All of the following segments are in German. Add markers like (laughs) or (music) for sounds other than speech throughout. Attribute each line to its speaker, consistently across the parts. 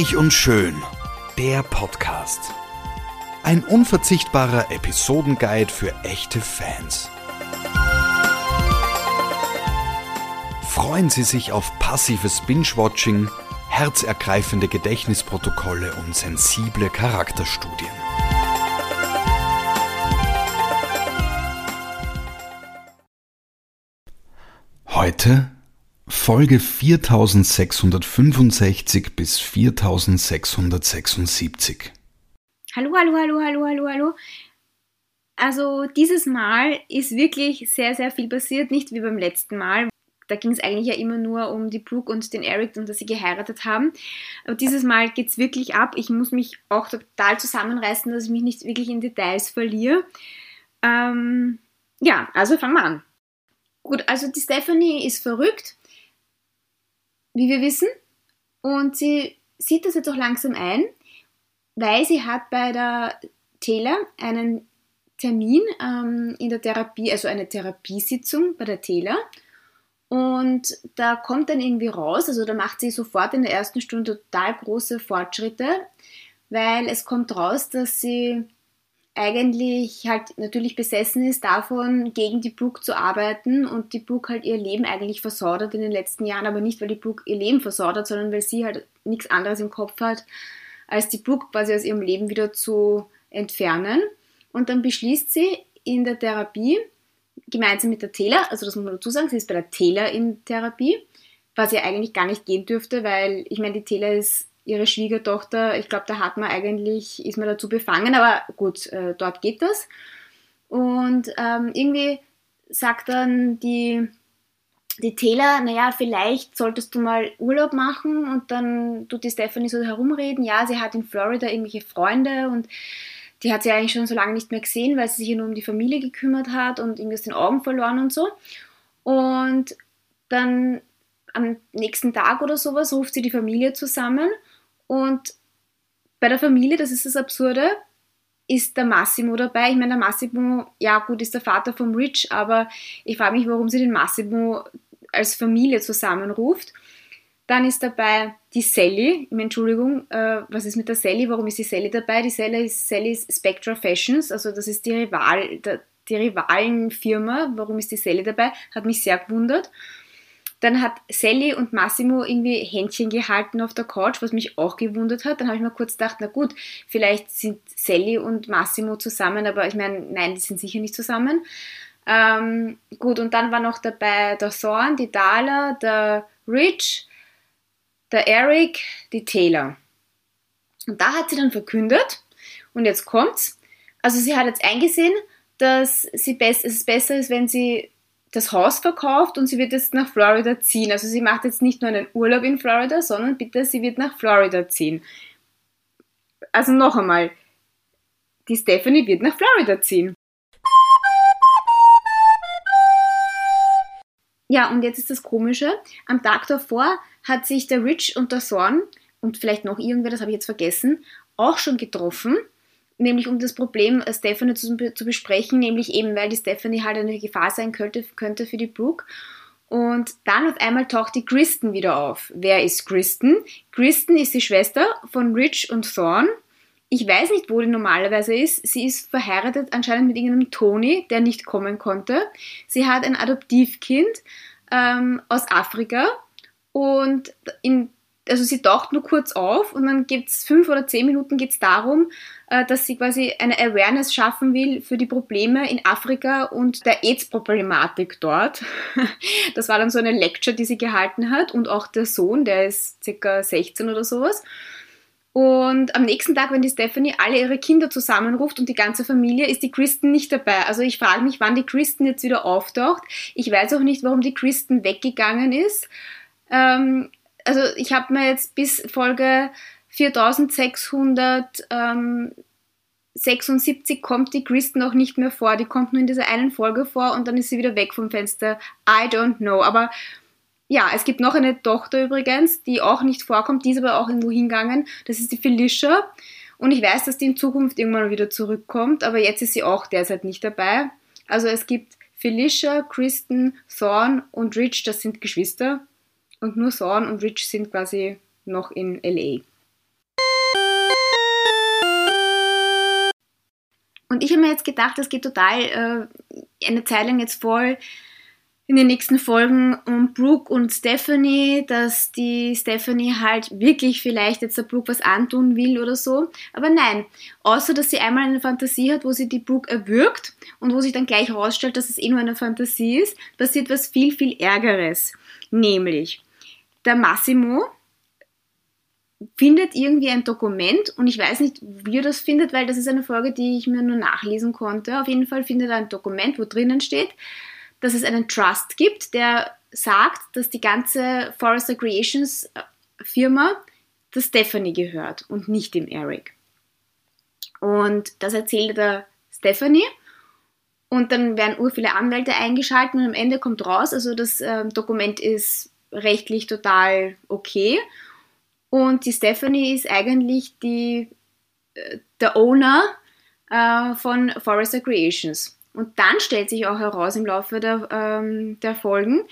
Speaker 1: Reich und Schön, der Podcast. Ein unverzichtbarer Episodenguide für echte Fans. Freuen Sie sich auf passives Binge-Watching, herzergreifende Gedächtnisprotokolle und sensible Charakterstudien. Heute Folge 4665 bis 4676.
Speaker 2: Hallo, hallo, hallo, hallo, hallo, hallo. Also dieses Mal ist wirklich sehr, sehr viel passiert, nicht wie beim letzten Mal. Da ging es eigentlich ja immer nur um die Brooke und den Eric und dass sie geheiratet haben. Aber dieses Mal geht es wirklich ab. Ich muss mich auch total zusammenreißen, dass ich mich nicht wirklich in Details verliere. Ähm, ja, also fangen wir an. Gut, also die Stephanie ist verrückt wie wir wissen. Und sie sieht das jetzt auch langsam ein, weil sie hat bei der Taylor einen Termin ähm, in der Therapie, also eine Therapiesitzung bei der Taylor. Und da kommt dann irgendwie raus, also da macht sie sofort in der ersten Stunde total große Fortschritte, weil es kommt raus, dass sie eigentlich halt natürlich besessen ist davon, gegen die Brooke zu arbeiten und die Brooke halt ihr Leben eigentlich versaudert in den letzten Jahren, aber nicht, weil die Brooke ihr Leben versaudert, sondern weil sie halt nichts anderes im Kopf hat, als die Brooke quasi aus ihrem Leben wieder zu entfernen. Und dann beschließt sie in der Therapie, gemeinsam mit der Taylor, also das muss man dazu sagen, sie ist bei der Taylor in Therapie, was ja eigentlich gar nicht gehen dürfte, weil ich meine, die Taylor ist ihre Schwiegertochter, ich glaube, da hat man eigentlich, ist man dazu befangen, aber gut, äh, dort geht das. Und ähm, irgendwie sagt dann die, die Taylor, naja, vielleicht solltest du mal Urlaub machen und dann tut die Stephanie so herumreden, ja, sie hat in Florida irgendwelche Freunde und die hat sie eigentlich schon so lange nicht mehr gesehen, weil sie sich ja nur um die Familie gekümmert hat und irgendwie aus den Augen verloren und so. Und dann am nächsten Tag oder sowas ruft sie die Familie zusammen und bei der Familie, das ist das Absurde, ist der Massimo dabei. Ich meine, der Massimo, ja gut, ist der Vater vom Rich, aber ich frage mich, warum sie den Massimo als Familie zusammenruft. Dann ist dabei die Sally, Entschuldigung, äh, was ist mit der Sally? Warum ist die Sally dabei? Die Sally ist, Sally Spectra Fashions, also das ist die, Rival, die Rivalenfirma. Warum ist die Sally dabei? Hat mich sehr gewundert. Dann hat Sally und Massimo irgendwie Händchen gehalten auf der Couch, was mich auch gewundert hat. Dann habe ich mir kurz gedacht, na gut, vielleicht sind Sally und Massimo zusammen, aber ich meine, nein, die sind sicher nicht zusammen. Ähm, gut, und dann war noch dabei der Thorn, die Dala, der Rich, der Eric, die Taylor. Und da hat sie dann verkündet, und jetzt kommt's, also sie hat jetzt eingesehen, dass sie best, es besser ist, wenn sie das Haus verkauft und sie wird jetzt nach Florida ziehen. Also sie macht jetzt nicht nur einen Urlaub in Florida, sondern bitte, sie wird nach Florida ziehen. Also noch einmal, die Stephanie wird nach Florida ziehen. Ja, und jetzt ist das Komische. Am Tag davor hat sich der Rich und der Thorn und vielleicht noch irgendwer, das habe ich jetzt vergessen, auch schon getroffen nämlich um das Problem äh, Stephanie zu, zu, besprechen, nämlich eben, weil die Stephanie halt eine Gefahr sein könnte, könnte für die Brooke. Und dann auf einmal taucht die Kristen wieder auf. Wer ist Kristen? Kristen ist die Schwester von Rich und Thorn. Ich weiß nicht, wo die normalerweise ist. Sie ist verheiratet anscheinend mit irgendeinem Tony, der nicht kommen konnte. Sie hat ein Adoptivkind ähm, aus Afrika und in also sie taucht nur kurz auf und dann gibt es fünf oder zehn Minuten geht es darum, äh, dass sie quasi eine Awareness schaffen will für die Probleme in Afrika und der AIDS-Problematik dort. (laughs) Das war dann so eine Lecture, die sie gehalten hat und auch der Sohn, der ist circa 16 oder sowas. Und am nächsten Tag, wenn die Stephanie alle ihre Kinder zusammenruft und die ganze Familie, ist die Kristen nicht dabei. Also ich frage mich, wann die Kristen jetzt wieder auftaucht. Ich weiß auch nicht, warum die Kristen weggegangen ist. Ähm, also ich habe mir jetzt bis Folge 4676 kommt die Kristen auch nicht mehr vor. Die kommt nur in dieser einen Folge vor und dann ist sie wieder weg vom Fenster. I don't know. Aber ja, es gibt noch eine Tochter übrigens, die auch nicht vorkommt, die ist aber auch irgendwo hingegangen. Das ist die Felicia. Und ich weiß, dass die in Zukunft irgendwann wieder zurückkommt, aber jetzt ist sie auch derzeit nicht dabei. Also es gibt Felicia, Kristen, Thorn und Rich, das sind Geschwister und nur Thorn und Rich sind quasi noch in LA. Und ich habe mir jetzt gedacht, es geht total äh, eine Zeit lang jetzt voll in den nächsten Folgen um Brooke und Stephanie, dass die Stephanie halt wirklich vielleicht jetzt der Brooke was antun will oder so. Aber nein, außer dass sie einmal eine Fantasie hat, wo sie die Brooke erwürgt und wo sich dann gleich herausstellt, dass es eh nur eine Fantasie ist, passiert was viel, viel Ärgeres. Nämlich, der Massimo findet irgendwie ein Dokument und ich weiß nicht, wie er das findet, weil das ist eine Folge, die ich mir nur nachlesen konnte. Auf jeden Fall findet er ein Dokument, wo drinnen steht, dass es einen Trust gibt, der sagt, dass die ganze Forrester Creations äh, Firma der Stephanie gehört und nicht dem Eric. Und das erzählt er Stephanie. Und dann werden ur viele Anwälte eingeschaltet und am Ende kommt raus, also das äh, Dokument ist rechtlich total okay. Und die Stephanie ist eigentlich die, äh, der Owner äh, von Forrester Creations. Und dann stellt sich auch heraus im Laufe der, ähm, der Folgen,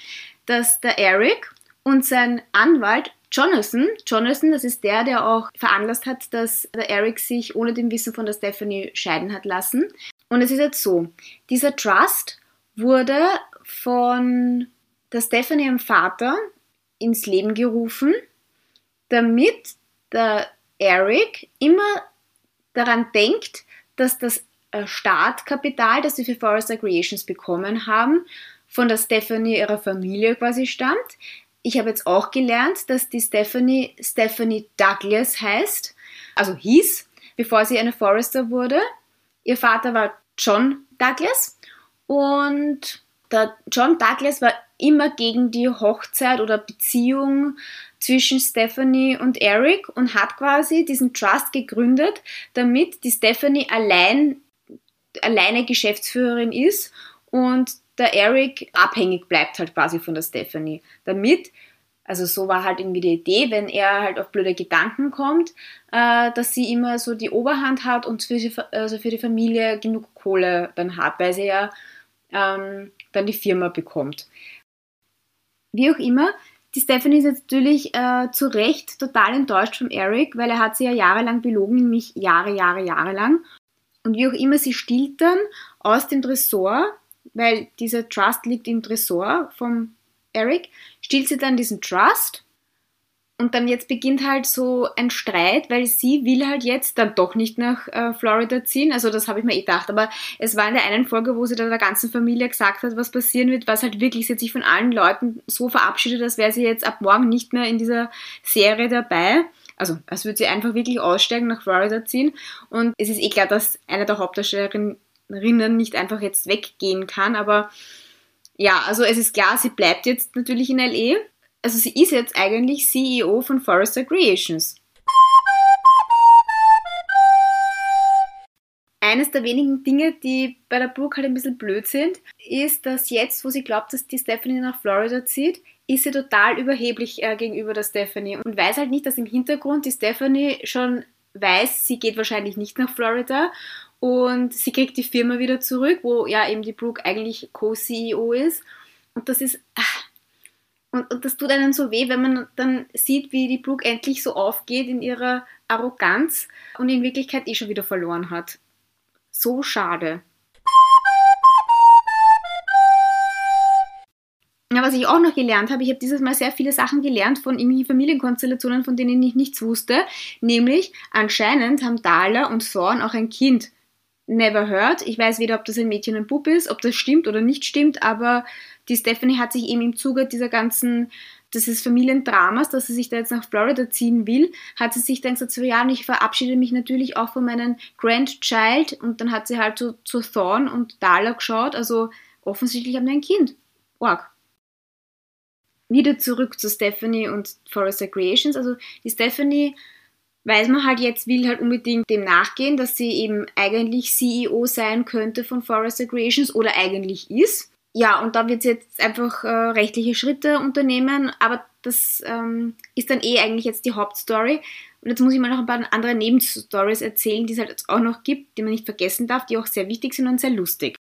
Speaker 2: dass der Eric und sein Anwalt Jonathan, Jonathan, das ist der, der auch veranlasst hat, dass der Eric sich ohne dem Wissen von der Stephanie scheiden hat lassen. Und es ist jetzt so, dieser Trust wurde von der Stephanie im Vater ins Leben gerufen, damit der Eric immer daran denkt, dass das äh, Startkapital, das sie für Forest Creations bekommen haben, von der Stephanie ihrer Familie quasi stammt. Ich habe jetzt auch gelernt, dass die Stephanie Stephanie Douglas heißt, also hieß, bevor sie eine Forester wurde. Ihr Vater war John Douglas und der John Douglas war immer gegen die Hochzeit oder Beziehung zwischen Stephanie und Eric und hat quasi diesen Trust gegründet, damit die Stephanie allein alleine Geschäftsführerin ist und der Eric abhängig bleibt halt quasi von der Stephanie. Damit, also so war halt irgendwie die Idee, wenn er halt auf blöde Gedanken kommt, äh, dass sie immer so die Oberhand hat und für die, also für die Familie genug Kohle dann hat, weil sie ja ähm, dann die Firma bekommt. Wie auch immer, die Stephanie ist jetzt natürlich äh, zu Recht total enttäuscht vom Eric, weil er hat sie ja jahrelang belogen, nämlich Jahre, Jahre, Jahre lang. Und wie auch immer, sie stiehlt dann aus dem Tresor, weil dieser Trust liegt im Tresor vom Eric, stiehlt sie dann diesen Trust. Und dann jetzt beginnt halt so ein Streit, weil sie will halt jetzt dann doch nicht nach äh, Florida ziehen. Also das habe ich mir eh gedacht. Aber es war in der einen Folge, wo sie dann der ganzen Familie gesagt hat, was passieren wird, was halt wirklich, sie hat sich von allen Leuten so verabschiedet, als wäre sie jetzt ab morgen nicht mehr in dieser Serie dabei. Also, als würde sie einfach wirklich aussteigen, nach Florida ziehen. Und es ist eh klar, dass eine der Hauptdarstellerinnen nicht einfach jetzt weggehen kann. Aber ja, also es ist klar, sie bleibt jetzt natürlich in LE. Also sie ist jetzt eigentlich CEO von Forrester Creations. Eines der wenigen Dinge, die bei der Brooke halt ein bisschen blöd sind, ist, dass jetzt, wo sie glaubt, dass die Stephanie nach Florida zieht, ist sie total überheblich äh, gegenüber der Stephanie und weiß halt nicht, dass im Hintergrund die Stephanie schon weiß, sie geht wahrscheinlich nicht nach Florida und sie kriegt die Firma wieder zurück, wo ja eben die Brooke eigentlich Co-CEO ist. Und das ist. Ach, und, und, das tut einen so weh, wenn man dann sieht, wie die Brooke endlich so aufgeht in ihrer Arroganz und in Wirklichkeit eh schon wieder verloren hat. So schade. Ja, was ich auch noch gelernt habe, ich habe dieses Mal sehr viele Sachen gelernt von irgendwelchen Familienkonstellationen, von denen ich nichts wusste. Nämlich, anscheinend haben Dala und Thorn auch ein Kind. Never heard. Ich weiß weder, ob das ein Mädchen und ein Bub ist, ob das stimmt oder nicht stimmt, aber die Stephanie hat sich eben im Zuge dieser ganzen, dieses Familiendramas, dass sie sich da jetzt nach Florida ziehen will, hat sie sich dann gesagt, so ja, und ich verabschiede mich natürlich auch von meinem Grandchild und dann hat sie halt so zu Thorn und Dala geschaut, also offensichtlich haben die ein Kind. Org wieder zurück zu Stephanie und Forrester Creations. Also die Stephanie weiß man halt jetzt, will halt unbedingt dem nachgehen, dass sie eben eigentlich CEO sein könnte von Forrester Creations oder eigentlich ist. Ja, und da wird sie jetzt einfach äh, rechtliche Schritte unternehmen, aber das ähm, ist dann eh eigentlich jetzt die Hauptstory. Und jetzt muss ich mal noch ein paar andere Nebenstories erzählen, die es halt auch noch gibt, die man nicht vergessen darf, die auch sehr wichtig sind und sehr lustig.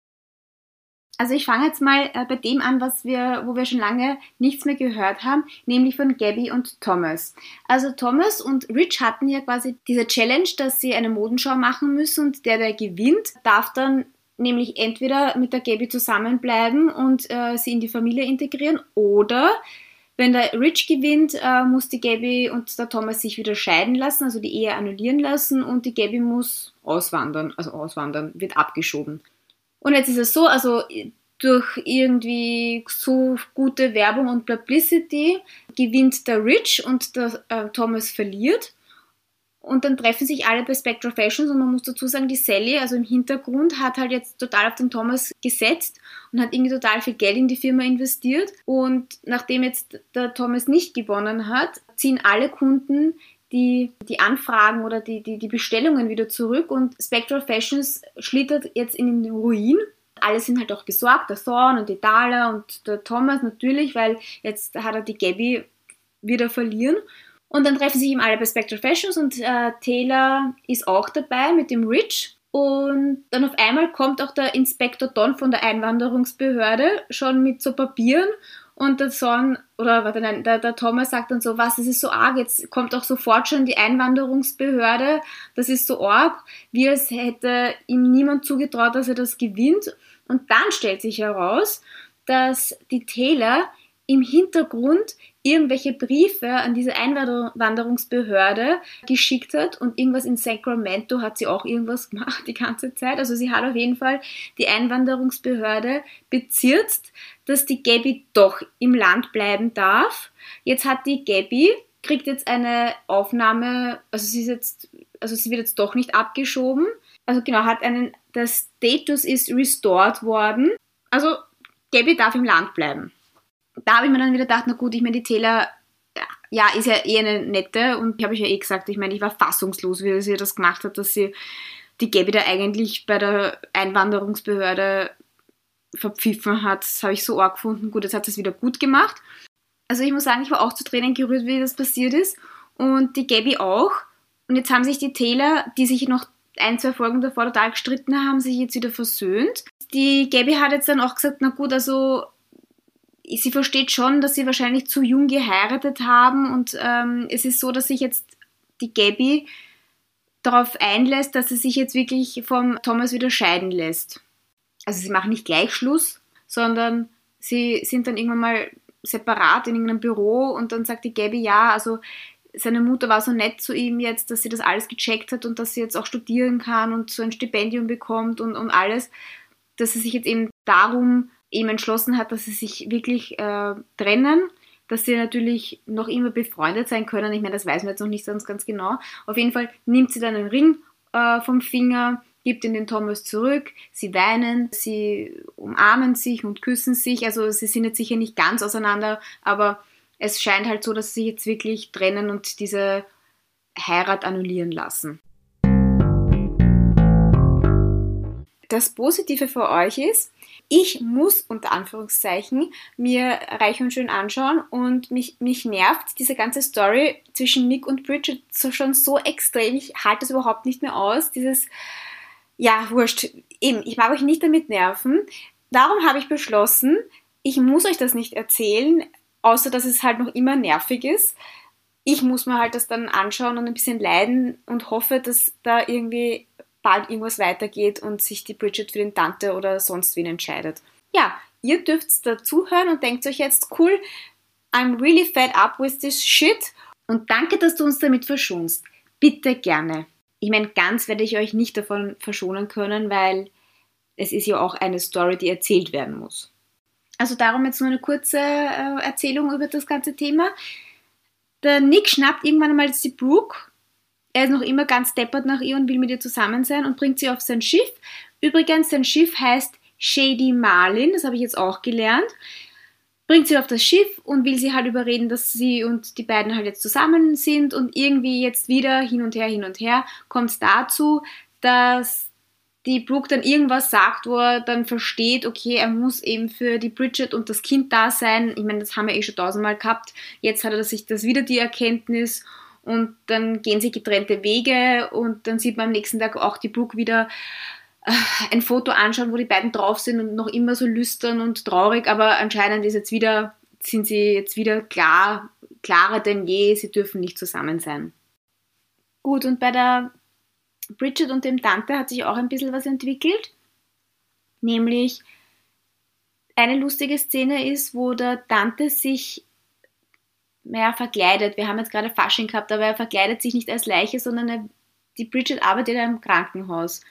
Speaker 2: Also ich fange jetzt mal äh, bei dem an, was wir, wo wir schon lange nichts mehr gehört haben, nämlich von Gabby und Thomas. Also Thomas und Rich hatten ja quasi diese Challenge, dass sie eine Modenschau machen müssen und der, der gewinnt, darf dann nämlich entweder mit der Gabby zusammenbleiben und äh, sie in die Familie integrieren oder wenn der Rich gewinnt, äh, muss die Gabby und der Thomas sich wieder scheiden lassen, also die Ehe annullieren lassen und die Gabby muss auswandern, also auswandern, wird abgeschoben. Und jetzt ist es so, also durch irgendwie so gute Werbung und Publicity gewinnt der Rich und der äh, Thomas verliert. Und dann treffen sich alle bei Spectra Fashions und man muss dazu sagen, die Sally, also im Hintergrund, hat halt jetzt total auf den Thomas gesetzt und hat irgendwie total viel Geld in die Firma investiert. Und nachdem jetzt der Thomas nicht gewonnen hat, ziehen alle Kunden die, die Anfragen oder die, die, die Bestellungen wieder zurück und Spectral Fashions schlittert jetzt in den Ruin. Alle sind halt auch besorgt, der Thorn und die Dala und der Thomas natürlich, weil jetzt hat er die Gabby wieder verlieren. Und dann treffen sich eben alle bei Spectral Fashions und äh, Taylor ist auch dabei mit dem Rich. Und dann auf einmal kommt auch der Inspektor Don von der Einwanderungsbehörde schon mit so Papieren und der Son, oder warte, nein, der, der Thomas sagt dann so, was, das ist so arg, jetzt kommt auch sofort schon die Einwanderungsbehörde, das ist so arg, wie als hätte ihm niemand zugetraut, dass er das gewinnt. Und dann stellt sich heraus, dass die Taylor im Hintergrund irgendwelche Briefe an diese Einwanderungsbehörde geschickt hat und irgendwas in Sacramento hat sie auch irgendwas (laughs) gemacht die ganze Zeit. Also sie hat auf jeden Fall die Einwanderungsbehörde bezirzt, dass die Gabby doch im Land bleiben darf. Jetzt hat die Gabby kriegt jetzt eine Aufnahme, also sie ist jetzt, also sie wird jetzt doch nicht abgeschoben. Also genau, hat einen, der Status ist restored worden. Also Gabby darf im Land bleiben da habe ich mir dann wieder gedacht, na gut, ich meine, die Taylor, ja, ist ja eh eine nette und habe ich ja eh gesagt, ich meine, ich war fassungslos, wie sie das gemacht hat, dass sie die Gabby da eigentlich bei der Einwanderungsbehörde verpfiffen hat. Das habe ich so arg gefunden. Gut, jetzt hat sie es wieder gut gemacht. Also ich muss sagen, ich war auch zu Tränen gerührt, wie das passiert ist. Und die Gabby auch. Und jetzt haben sich die Taylor, die sich noch ein, zwei Folgen davor total gestritten haben, sich jetzt wieder versöhnt. Die Gabby hat jetzt dann auch gesagt, na gut, also sie versteht schon, dass sie wahrscheinlich zu jung geheiratet haben und ähm, es ist so, dass sich jetzt die Gabby darauf einlässt, dass sie sich jetzt wirklich vom Thomas wieder scheiden lässt. Also sie machen nicht gleich Schluss, sondern sie sind dann irgendwann mal separat in irgendeinem Büro und dann sagt die Gabby, ja, also seine Mutter war so nett zu ihm jetzt, dass sie das alles gecheckt hat und dass sie jetzt auch studieren kann und so ein Stipendium bekommt und, und alles, dass sie sich jetzt eben darum eben entschlossen hat, dass sie sich wirklich äh, trennen, dass sie natürlich noch immer befreundet sein können. Ich meine, das weiß man jetzt noch nicht ganz, genau. Auf jeden Fall nimmt sie dann einen Ring äh, vom Finger, gibt ihn den Thomas zurück, sie weinen, sie umarmen sich und küssen sich. Also sie sind jetzt sicher nicht ganz auseinander, aber es scheint halt so, dass sie jetzt wirklich trennen und diese Heirat annullieren lassen. Das Positive für euch ist, ich muss unter Anführungszeichen mir Reich und Schön anschauen und mich, mich nervt diese ganze Story zwischen Nick und Bridget so schon so extrem. Ich halte das überhaupt nicht mehr aus. Dieses, ja, wurscht. Eben, ich mag euch nicht damit nerven. Darum habe ich beschlossen, ich muss euch das nicht erzählen, außer dass es halt noch immer nervig ist. Ich muss mir halt das dann anschauen und ein bisschen leiden und hoffe, dass da irgendwie bald irgendwas weitergeht und sich die Bridget für den Tante oder sonst wen entscheidet. Ja, ihr dürft dazuhören und denkt euch jetzt, cool, I'm really fed up with this shit. Und danke, dass du uns damit verschonst. Bitte gerne. Ich meine, ganz werde ich euch nicht davon verschonen können, weil es ist ja auch eine Story, die erzählt werden muss. Also darum jetzt nur eine kurze äh, Erzählung über das ganze Thema. Der Nick schnappt irgendwann einmal die Brooke er ist noch immer ganz deppert nach ihr und will mit ihr zusammen sein und bringt sie auf sein Schiff. Übrigens, sein Schiff heißt Shady Marlin, das habe ich jetzt auch gelernt. Bringt sie auf das Schiff und will sie halt überreden, dass sie und die beiden halt jetzt zusammen sind und irgendwie jetzt wieder hin und her, hin und her kommt es dazu, dass die Brooke dann irgendwas sagt, wo er dann versteht, okay, er muss eben für die Bridget und das Kind da sein. Ich meine, das haben wir eh schon tausendmal gehabt. Jetzt hat er sich das wieder die Erkenntnis und dann gehen sie getrennte Wege und dann sieht man am nächsten Tag auch die Brooke wieder äh, ein Foto anschauen, wo die beiden drauf sind und noch immer so lüstern und traurig, aber anscheinend ist jetzt wieder, sind sie jetzt wieder klar, klarer denn je, sie dürfen nicht zusammen sein. Gut, und bei der Bridget und dem Tante hat sich auch ein bisschen was entwickelt. Nämlich eine lustige Szene ist, wo der Tante sich mehr verkleidet. Wir haben jetzt gerade Fasching gehabt, aber er verkleidet sich nicht als Leiche, sondern er, die Bridget arbeitet im Krankenhaus.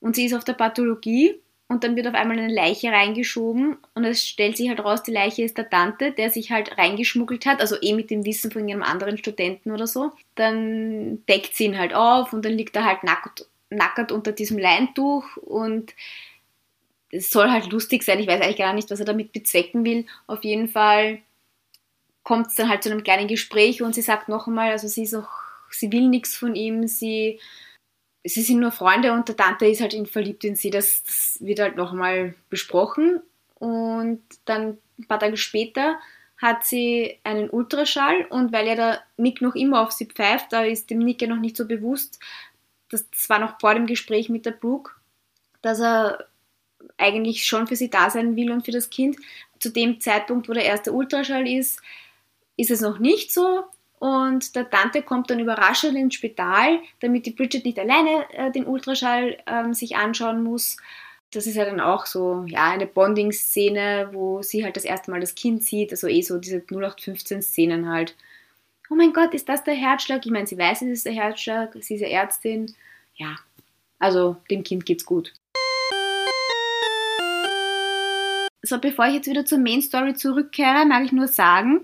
Speaker 2: Und sie ist auf der Pathologie und dann wird auf einmal eine Leiche reingeschoben und es stellt sich halt raus, die Leiche ist der Tante, der sich halt reingeschmuggelt hat, also eh mit dem Wissen von ihrem anderen Studenten oder so. Dann deckt sie ihn halt auf und dann liegt er halt nackt, nackert unter diesem Leintuch und es soll halt lustig sein. Ich weiß eigentlich gar nicht, was er damit bezwecken will. Auf jeden Fall kommt es dann halt zu einem kleinen Gespräch und sie sagt noch einmal, also sie ist auch, sie will nichts von ihm, sie sie sind nur Freunde und der Tante ist halt verliebt in sie. Das, das wird halt nochmal besprochen. Und dann ein paar Tage später hat sie einen Ultraschall und weil ja der Nick noch immer auf sie pfeift, da ist dem Nick ja noch nicht so bewusst, das war noch vor dem Gespräch mit der Brooke, dass er eigentlich schon für sie da sein will und für das Kind. Zu dem Zeitpunkt, wo der erste Ultraschall ist, ist es noch nicht so. Und der Tante kommt dann überraschend ins Spital, damit die Bridget nicht alleine äh, den Ultraschall äh, sich anschauen muss. Das ist ja dann auch so, ja, eine Bonding-Szene, wo sie halt das erste Mal das Kind sieht, also eh so diese 0815-Szenen halt. Oh mein Gott, ist das der Herzschlag? Ich meine, sie weiß, es ist der Herzschlag, sie ist ja Ärztin. Ja, also dem Kind geht's gut. So, bevor ich jetzt wieder zur Main Story zurückkehre, mag ich nur sagen,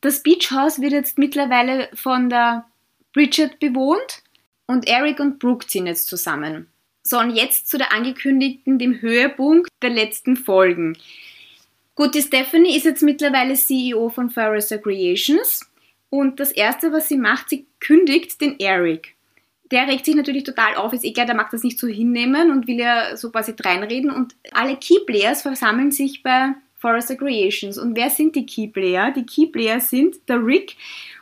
Speaker 2: das Beach House wird jetzt mittlerweile von der Bridget bewohnt und Eric und Brooke ziehen jetzt zusammen. So, und jetzt zu der angekündigten, dem Höhepunkt der letzten Folgen. Gut, die Stephanie ist jetzt mittlerweile CEO von Forrester Creations und das erste, was sie macht, sie kündigt den Eric. Der regt sich natürlich total auf, ist eh klar, der mag das nicht so hinnehmen und will ja so quasi reinreden und alle Key Players versammeln sich bei Forrester Creations. Und wer sind die Key Player? Die Key Player sind der Rick.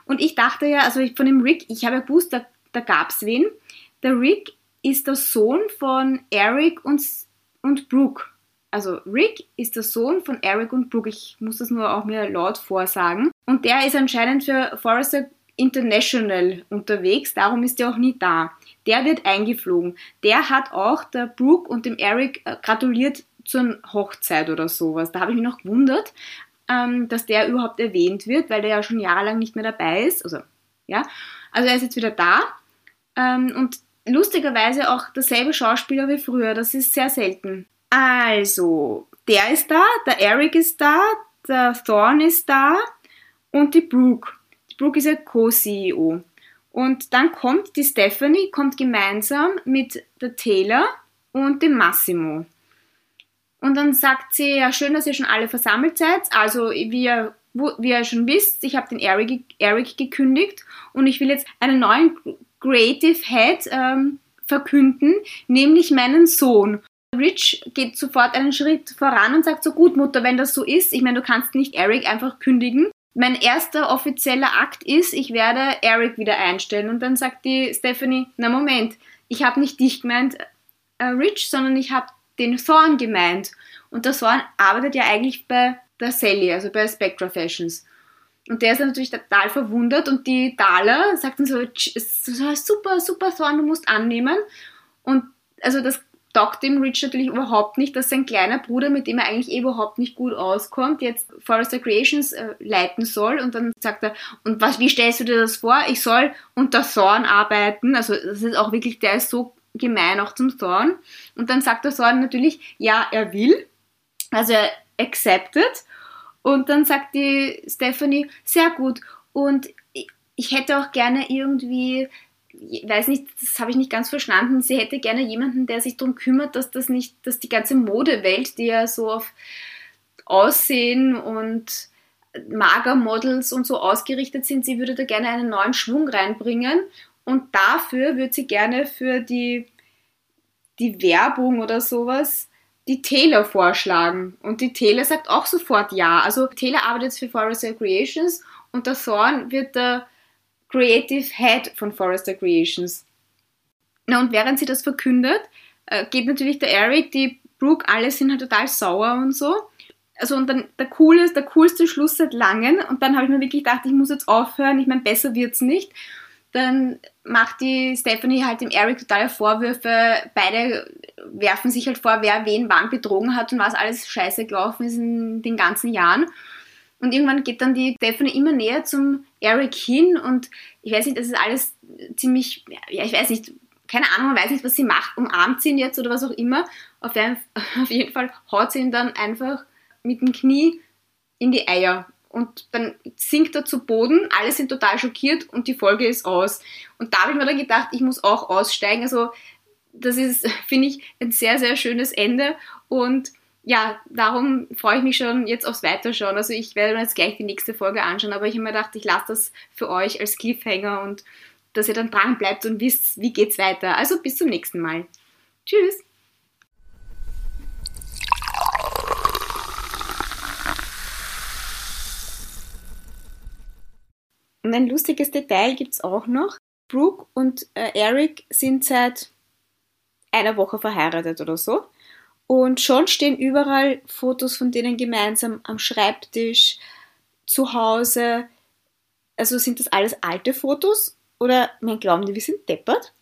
Speaker 2: Und ich dachte ja, also von dem Rick, ich habe ja gewusst, da, da gab es wen. Der Rick ist der Sohn von Eric und, und Brooke. Also Rick ist der Sohn von Eric und Brooke. Ich muss das nur auch mir laut vorsagen. Und der ist anscheinend für Forrester International unterwegs, darum ist er auch nie da. Der wird eingeflogen. Der hat auch der Brooke und dem Eric äh, gratuliert zur Hochzeit oder sowas. Da habe ich mich noch gewundert, ähm, dass der überhaupt erwähnt wird, weil der ja schon jahrelang nicht mehr dabei ist. Also, ja. Also er ist jetzt wieder da. Ähm, und lustigerweise auch derselbe Schauspieler wie früher. Das ist sehr selten. Also, der ist da, der Eric ist da, der Thorn ist da und die Brooke. Die Brooke ist ja Co-CEO. Und dann kommt die Stephanie, kommt gemeinsam mit der Taylor und dem Massimo. Und dann sagt sie, ja, schön, dass ihr schon alle versammelt seid. Also, wie ihr, wie ihr schon wisst, ich habe den Eric, Eric gekündigt und ich will jetzt einen neuen Creative Head ähm, verkünden, nämlich meinen Sohn. Rich geht sofort einen Schritt voran und sagt so, gut Mutter, wenn das so ist, ich meine, du kannst nicht Eric einfach kündigen. Mein erster offizieller Akt ist, ich werde Eric wieder einstellen. Und dann sagt die Stephanie, na Moment, ich habe nicht dich gemeint, äh, Rich, sondern ich habe den Thorn gemeint. Und der Thorn arbeitet ja eigentlich bei der Sally, also bei Spectra Fashions. Und der ist natürlich total verwundert und die Dala sagt dann so, super, super Thorn, du musst annehmen. Und also das taugt dem Rich natürlich überhaupt nicht, dass sein kleiner Bruder, mit dem er eigentlich eh überhaupt nicht gut auskommt, jetzt Forrester Creations äh, leiten soll. Und dann sagt er, und was, wie stellst du dir das vor? Ich soll unter Thorn arbeiten. Also das ist auch wirklich, der ist so gemein auch zum Thorn. Und dann sagt der Thorn natürlich, ja, er will. Also er accepted. Und dann sagt die Stephanie, sehr gut. Und ich hätte auch gerne irgendwie, weiß nicht, das habe ich nicht ganz verstanden, sie hätte gerne jemanden, der sich darum kümmert, dass das nicht, dass die ganze Modewelt, die ja so auf Aussehen und Magermodels und so ausgerichtet sind, sie würde da gerne einen neuen Schwung reinbringen und dafür würde sie gerne für die, die Werbung oder sowas die Taylor vorschlagen. Und die Taylor sagt auch sofort ja. Also Taylor arbeitet für Forrester Creations und der Thorn wird der Creative Head von Forrester Creations. Na, und während sie das verkündet, äh, geht natürlich der Eric, die Brooke, alle sind halt total sauer und so. Also und dann der coolste, der coolste Schluss seit langem. Und dann habe ich mir wirklich gedacht, ich muss jetzt aufhören. Ich meine, besser wird's nicht. Dann macht die Stephanie halt dem Eric totale Vorwürfe. Beide werfen sich halt vor, wer wen wann betrogen hat und was alles scheiße gelaufen ist in den ganzen Jahren. Und irgendwann geht dann die Stephanie immer näher zum Eric hin und ich weiß nicht, das ist alles ziemlich, ja, ich weiß nicht, keine Ahnung, man weiß nicht, was sie macht, umarmt sie ihn jetzt oder was auch immer. Auf, (laughs) auf jeden Fall haut sie ihn dann einfach mit dem Knie in die Eier. Und dann sinkt er zu Boden, alle sind total schockiert und die Folge ist aus. Und da habe ich mir dann gedacht, ich muss auch aussteigen. Also das ist, (laughs) finde ich, ein sehr, sehr schönes Ende. Und ja, darum freue ich mich schon jetzt aufs Weiterschauen. Also ich werde mir jetzt gleich die nächste Folge anschauen, aber ich habe mir gedacht, ich lasse das für euch als Cliffhanger und dass ihr dann dran bleibt und wisst, wie geht's weiter. Also bis zum nächsten Mal. Tschüss! Und ein lustiges Detail gibt es auch noch. Brooke und äh, Eric sind seit einer Woche verheiratet oder so. Und schon stehen überall Fotos von denen gemeinsam am Schreibtisch, zu Hause. Also sind das alles alte Fotos? Oder man glauben die, wir sind deppert?